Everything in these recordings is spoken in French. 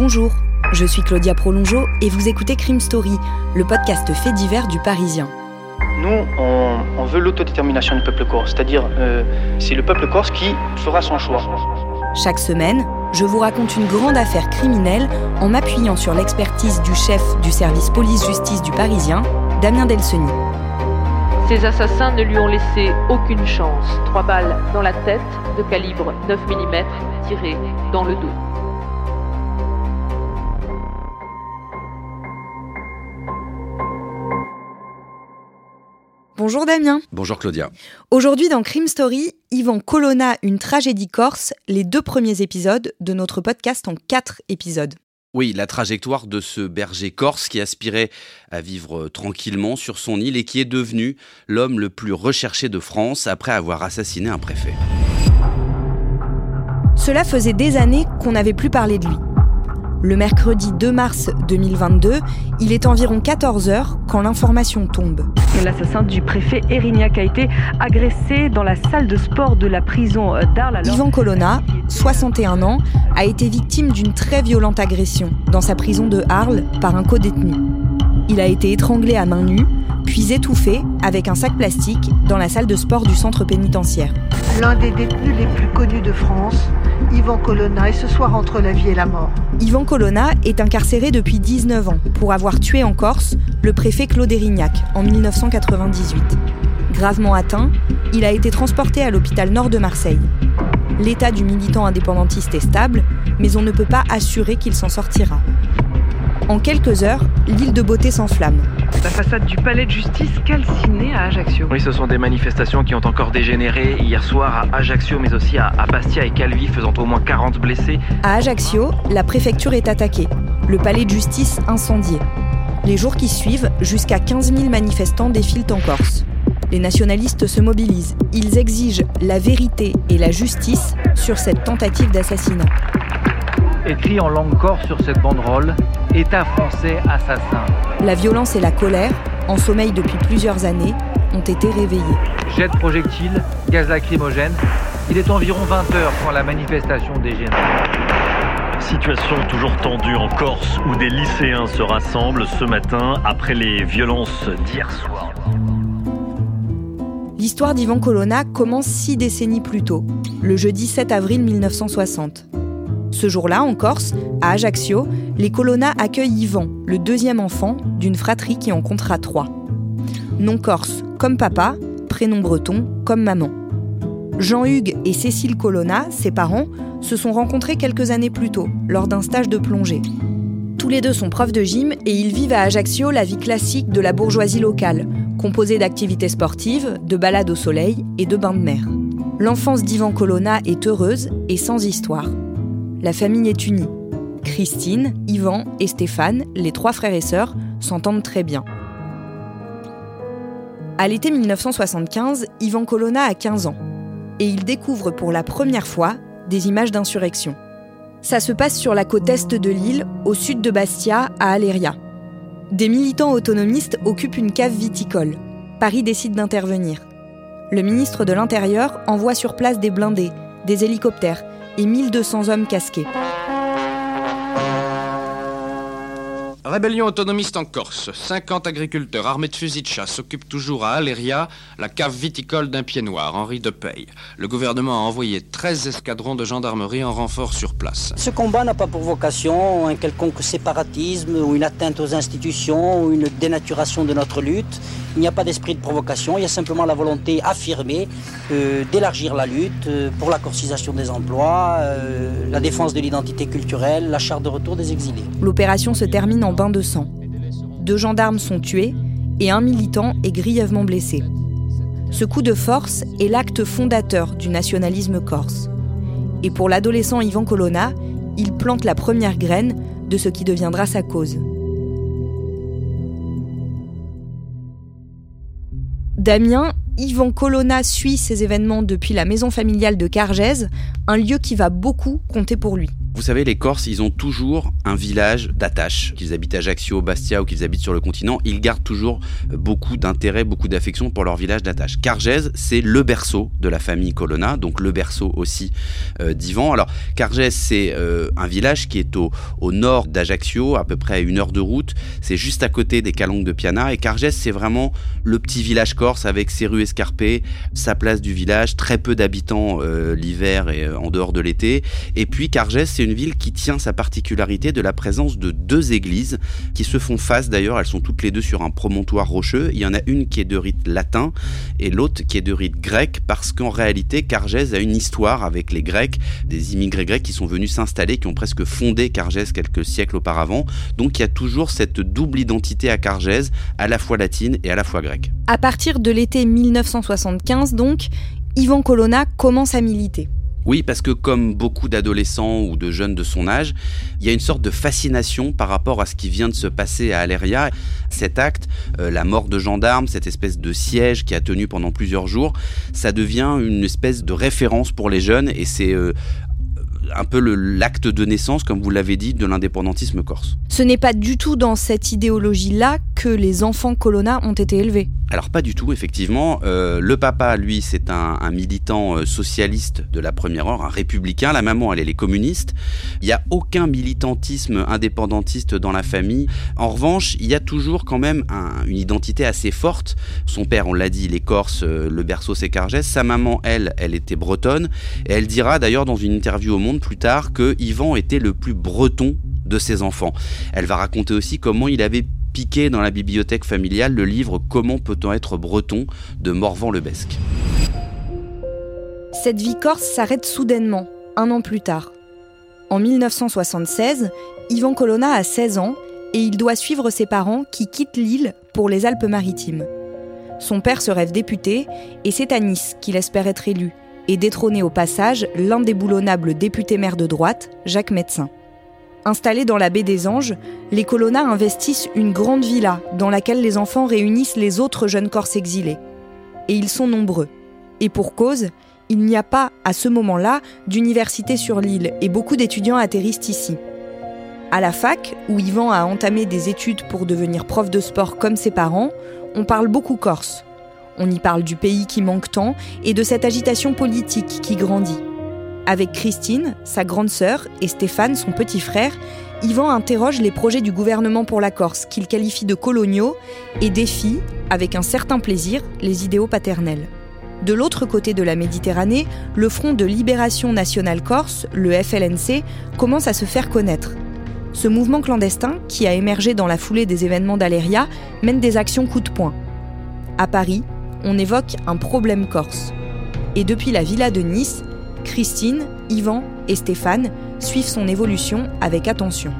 Bonjour, je suis Claudia Prolongeau et vous écoutez Crime Story, le podcast fait divers du Parisien. Nous, on, on veut l'autodétermination du peuple corse, c'est-à-dire euh, c'est le peuple corse qui fera son choix. Chaque semaine, je vous raconte une grande affaire criminelle en m'appuyant sur l'expertise du chef du service police-justice du Parisien, Damien Delseny. Ces assassins ne lui ont laissé aucune chance. Trois balles dans la tête de calibre 9 mm tirées dans le dos. Bonjour Damien. Bonjour Claudia. Aujourd'hui dans Crime Story, Yvan Colonna, une tragédie corse, les deux premiers épisodes de notre podcast en quatre épisodes. Oui, la trajectoire de ce berger corse qui aspirait à vivre tranquillement sur son île et qui est devenu l'homme le plus recherché de France après avoir assassiné un préfet. Cela faisait des années qu'on n'avait plus parlé de lui. Le mercredi 2 mars 2022, il est environ 14 heures quand l'information tombe. L'assassin du préfet Erignac a été agressé dans la salle de sport de la prison d'Arles. Yvan Colonna, 61 ans, a été victime d'une très violente agression dans sa prison de Arles par un co-détenu. Il a été étranglé à main nue, puis étouffé avec un sac plastique dans la salle de sport du centre pénitentiaire. L'un des détenus les plus connus de France, Yvan Colonna, est ce soir entre la vie et la mort. Yvan Colonna est incarcéré depuis 19 ans pour avoir tué en Corse le préfet Claude Erignac en 1998. Gravement atteint, il a été transporté à l'hôpital nord de Marseille. L'état du militant indépendantiste est stable, mais on ne peut pas assurer qu'il s'en sortira. En quelques heures, l'île de Beauté s'enflamme. La façade du palais de justice calcinée à Ajaccio. Oui, ce sont des manifestations qui ont encore dégénéré hier soir à Ajaccio, mais aussi à, Bastia et Calvi, faisant au moins 40 blessés. À Ajaccio, la préfecture est attaquée, le palais de justice incendié. Les jours qui suivent, jusqu'à 15 000 manifestants défilent en Corse. Les nationalistes se mobilisent. Ils exigent la vérité et la justice sur cette tentative d'assassinat. Écrit en langue corse sur cette banderole, État français assassin. La violence et la colère, en sommeil depuis plusieurs années, ont été réveillées. Jet de projectiles, gaz lacrymogène. Il est environ 20 heures quand la manifestation dégénère. Situation toujours tendue en Corse où des lycéens se rassemblent ce matin après les violences d'hier soir. L'histoire d'Ivan Colonna commence six décennies plus tôt, le jeudi 7 avril 1960. Ce jour-là, en Corse, à Ajaccio, les Colonna accueillent Yvan, le deuxième enfant d'une fratrie qui en comptera trois. Nom corse comme papa, prénom breton comme maman. Jean-Hugues et Cécile Colonna, ses parents, se sont rencontrés quelques années plus tôt, lors d'un stage de plongée. Tous les deux sont profs de gym et ils vivent à Ajaccio la vie classique de la bourgeoisie locale, composée d'activités sportives, de balades au soleil et de bains de mer. L'enfance d'Ivan Colonna est heureuse et sans histoire. La famille est unie. Christine, Yvan et Stéphane, les trois frères et sœurs, s'entendent très bien. À l'été 1975, Yvan Colonna a 15 ans et il découvre pour la première fois des images d'insurrection. Ça se passe sur la côte est de l'île, au sud de Bastia, à Aléria. Des militants autonomistes occupent une cave viticole. Paris décide d'intervenir. Le ministre de l'Intérieur envoie sur place des blindés, des hélicoptères et 1200 hommes casqués. Rébellion autonomiste en Corse. 50 agriculteurs armés de fusils de chasse occupent toujours à Aléria la cave viticole d'un pied noir, Henri de Paye. Le gouvernement a envoyé 13 escadrons de gendarmerie en renfort sur place. Ce combat n'a pas pour vocation un quelconque séparatisme ou une atteinte aux institutions ou une dénaturation de notre lutte. Il n'y a pas d'esprit de provocation, il y a simplement la volonté affirmée euh, d'élargir la lutte euh, pour la corcisation des emplois, euh, la défense de l'identité culturelle, la charte de retour des exilés. L'opération se termine en de. Deux gendarmes sont tués et un militant est grièvement blessé. Ce coup de force est l'acte fondateur du nationalisme corse. Et pour l'adolescent Ivan Colonna, il plante la première graine de ce qui deviendra sa cause. Damien, Yvan Colonna suit ces événements depuis la maison familiale de Cargèse, un lieu qui va beaucoup compter pour lui. Vous savez, les Corses, ils ont toujours un village d'attache. Qu'ils habitent Ajaccio, Bastia ou qu'ils habitent sur le continent, ils gardent toujours beaucoup d'intérêt, beaucoup d'affection pour leur village d'attache. Cargèse, c'est le berceau de la famille Colonna, donc le berceau aussi euh, d'Ivan. Alors, Cargèse, c'est euh, un village qui est au, nord d'Ajaccio, à peu près à une heure de route. C'est juste à côté des Calanques de Piana. Et Cargèse, c'est vraiment le petit village corse avec ses rues escarpées, sa place du village, très peu d'habitants euh, l'hiver et euh, en dehors de l'été. Et puis, Cargèse, c'est une ville qui tient sa particularité de la présence de deux églises qui se font face d'ailleurs, elles sont toutes les deux sur un promontoire rocheux. Il y en a une qui est de rite latin et l'autre qui est de rite grec parce qu'en réalité Cargèse a une histoire avec les Grecs, des immigrés grecs qui sont venus s'installer, qui ont presque fondé Cargèse quelques siècles auparavant. Donc il y a toujours cette double identité à Cargèse, à la fois latine et à la fois grecque. À partir de l'été 1975 donc, Ivan Colonna commence à militer. Oui, parce que comme beaucoup d'adolescents ou de jeunes de son âge, il y a une sorte de fascination par rapport à ce qui vient de se passer à Aléria. Cet acte, euh, la mort de gendarmes, cette espèce de siège qui a tenu pendant plusieurs jours, ça devient une espèce de référence pour les jeunes et c'est euh, un peu l'acte de naissance, comme vous l'avez dit, de l'indépendantisme corse. Ce n'est pas du tout dans cette idéologie-là que les enfants Colonna ont été élevés. Alors pas du tout, effectivement. Euh, le papa, lui, c'est un, un, militant euh, socialiste de la première heure, un républicain. La maman, elle, elle est communiste. Il n'y a aucun militantisme indépendantiste dans la famille. En revanche, il y a toujours quand même un, une identité assez forte. Son père, on l'a dit, il est corse, euh, le berceau c'est Cargès. Sa maman, elle, elle était bretonne. Et elle dira d'ailleurs dans une interview au Monde plus tard que Yvan était le plus breton de ses enfants. Elle va raconter aussi comment il avait piqué dans la bibliothèque familiale le livre Comment peut-on être breton de Morvan-Lebesque. Cette vie corse s'arrête soudainement, un an plus tard. En 1976, Yvan Colonna a 16 ans et il doit suivre ses parents qui quittent l'île pour les Alpes-Maritimes. Son père se rêve député et c'est à Nice qu'il espère être élu et détrôner au passage l'indéboulonnable député maire de droite, Jacques Médecin. Installés dans la baie des Anges, les Colonna investissent une grande villa dans laquelle les enfants réunissent les autres jeunes Corses exilés. Et ils sont nombreux. Et pour cause, il n'y a pas, à ce moment-là, d'université sur l'île et beaucoup d'étudiants atterrissent ici. À la fac, où Yvan a entamé des études pour devenir prof de sport comme ses parents, on parle beaucoup corse. On y parle du pays qui manque tant et de cette agitation politique qui grandit. Avec Christine, sa grande sœur, et Stéphane, son petit frère, Yvan interroge les projets du gouvernement pour la Corse, qu'il qualifie de coloniaux, et défie, avec un certain plaisir, les idéaux paternels. De l'autre côté de la Méditerranée, le Front de Libération Nationale Corse, le FLNC, commence à se faire connaître. Ce mouvement clandestin, qui a émergé dans la foulée des événements d'Aléria, mène des actions coup de poing. À Paris, on évoque un problème corse. Et depuis la villa de Nice, Christine, Yvan et Stéphane suivent son évolution avec attention.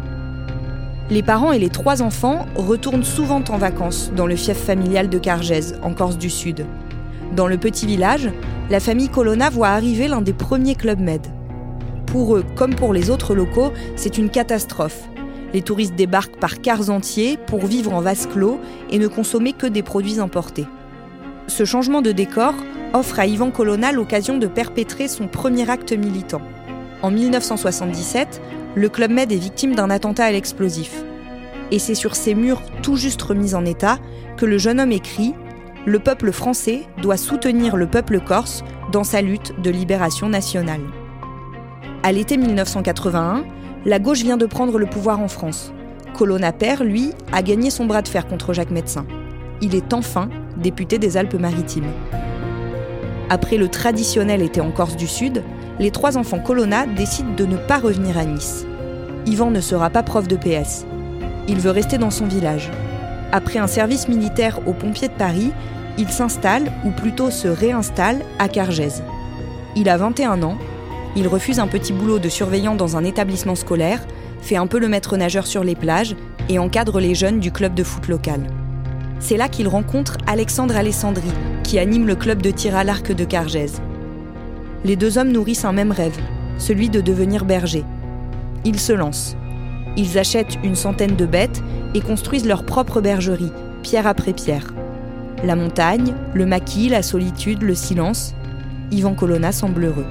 Les parents et les trois enfants retournent souvent en vacances dans le fief familial de Cargèse, en Corse du Sud. Dans le petit village, la famille Colonna voit arriver l'un des premiers clubs Med. Pour eux, comme pour les autres locaux, c'est une catastrophe. Les touristes débarquent par quarts entiers pour vivre en vase clos et ne consommer que des produits importés. Ce changement de décor offre à Ivan Colonna l'occasion de perpétrer son premier acte militant. En 1977, le Club Med est victime d'un attentat à l'explosif. Et c'est sur ces murs tout juste remis en état que le jeune homme écrit Le peuple français doit soutenir le peuple corse dans sa lutte de libération nationale. À l'été 1981, la gauche vient de prendre le pouvoir en France. Colonna Père, lui, a gagné son bras de fer contre Jacques Médecin. Il est enfin député des Alpes-Maritimes. Après le traditionnel été en Corse du Sud, les trois enfants Colonna décident de ne pas revenir à Nice. Yvan ne sera pas prof de PS. Il veut rester dans son village. Après un service militaire aux pompiers de Paris, il s'installe, ou plutôt se réinstalle, à Cargèse. Il a 21 ans, il refuse un petit boulot de surveillant dans un établissement scolaire, fait un peu le maître nageur sur les plages et encadre les jeunes du club de foot local. C'est là qu'il rencontre Alexandre Alessandri, qui anime le club de tir à l'arc de Cargèse. Les deux hommes nourrissent un même rêve, celui de devenir berger. Ils se lancent. Ils achètent une centaine de bêtes et construisent leur propre bergerie, pierre après pierre. La montagne, le maquis, la solitude, le silence. Yvan Colonna semble heureux.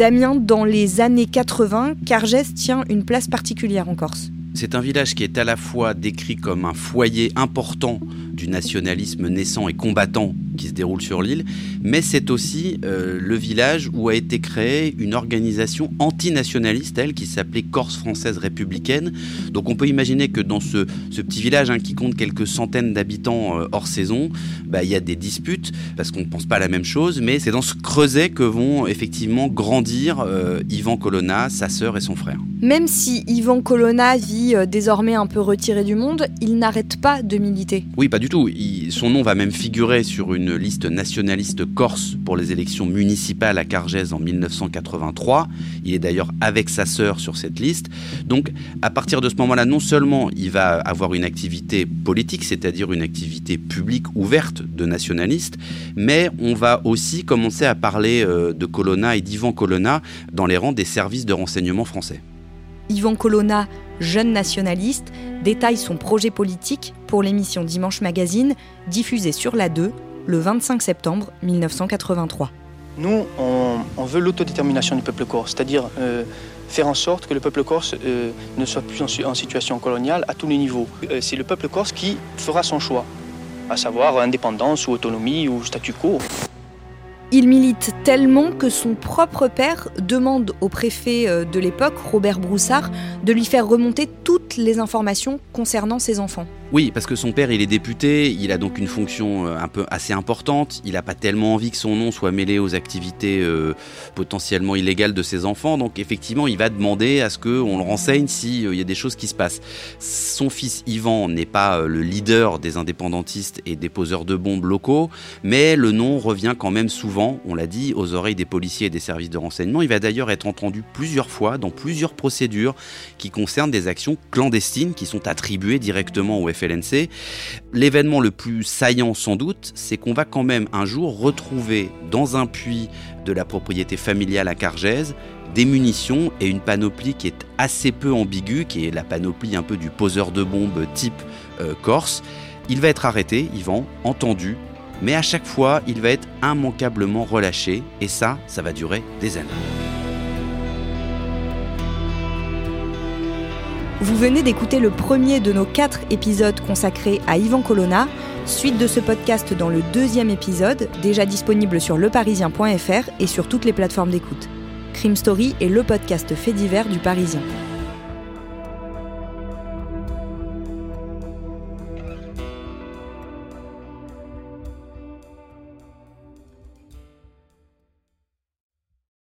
Damien, dans les années 80, Cargès tient une place particulière en Corse. C'est un village qui est à la fois décrit comme un foyer important du nationalisme naissant et combattant qui se déroule sur l'île, mais c'est aussi euh, le village où a été créée une organisation antinationaliste, elle, qui s'appelait Corse française républicaine. Donc on peut imaginer que dans ce, petit village hein, qui compte quelques centaines d'habitants euh, hors saison, bah, il y a des disputes, parce qu'on ne pense pas à la même chose, mais c'est dans ce creuset que vont effectivement grandir euh, Yvan Colonna, sa sœur et son frère. Même si Yvan Colonna vit désormais un peu retiré du monde, il n'arrête pas de militer. Oui, pas du tout. son nom va même figurer sur une liste nationaliste corse pour les élections municipales à Cargèse en 1983. Il est d'ailleurs avec sa sœur sur cette liste. Donc à partir de ce moment-là, non seulement il va avoir une activité politique, c'est-à-dire une activité publique ouverte de nationaliste, mais on va aussi commencer à parler euh, de Colonna et d'Ivan Colonna dans les rangs des services de renseignement français. Yvan Colonna, jeune nationaliste, détaille son projet politique pour l'émission Dimanche Magazine, diffusée sur la 2 le 25 septembre 1983. Nous, on, veut l'autodétermination du peuple corse, c'est-à-dire euh, faire en sorte que le peuple corse euh, ne soit plus en, situation coloniale à tous les niveaux. Euh, c'est le peuple corse qui fera son choix, à savoir indépendance ou autonomie ou statu quo. Il milite tellement que son propre père demande au préfet euh, de l'époque, Robert Broussard, de lui faire remonter les informations concernant ses enfants. Oui, parce que son père, il est député, il a donc une fonction euh, un peu assez importante. Il n'a pas tellement envie que son nom soit mêlé aux activités euh, potentiellement illégales de ses enfants. Donc effectivement, il va demander à ce qu'on le renseigne s'il y a des choses qui se passent. Son fils Ivan n'est pas le leader des indépendantistes et des poseurs de bombes locaux, mais le nom revient quand même souvent on l'a dit, aux oreilles des policiers et des services de renseignement. Il va d'ailleurs être entendu plusieurs fois dans plusieurs procédures qui concernent des actions clandestines qui sont attribuées directement au FLNC. L'événement le plus saillant sans doute, c'est qu'on va quand même un jour retrouver dans un puits de la propriété familiale à Cargèse des munitions et une panoplie qui est assez peu ambiguë, qui est la panoplie un peu du poseur de bombes type euh, corse. Il va être arrêté, Yvan, entendu, mais à chaque fois, il va être immanquablement relâché, et ça, ça va durer des années. Vous venez d'écouter le premier de nos quatre épisodes consacrés à Ivan Colonna, suite de ce podcast dans le deuxième épisode, déjà disponible sur leparisien.fr et sur toutes les plateformes d'écoute. Crime Story est le podcast fait divers du Parisien.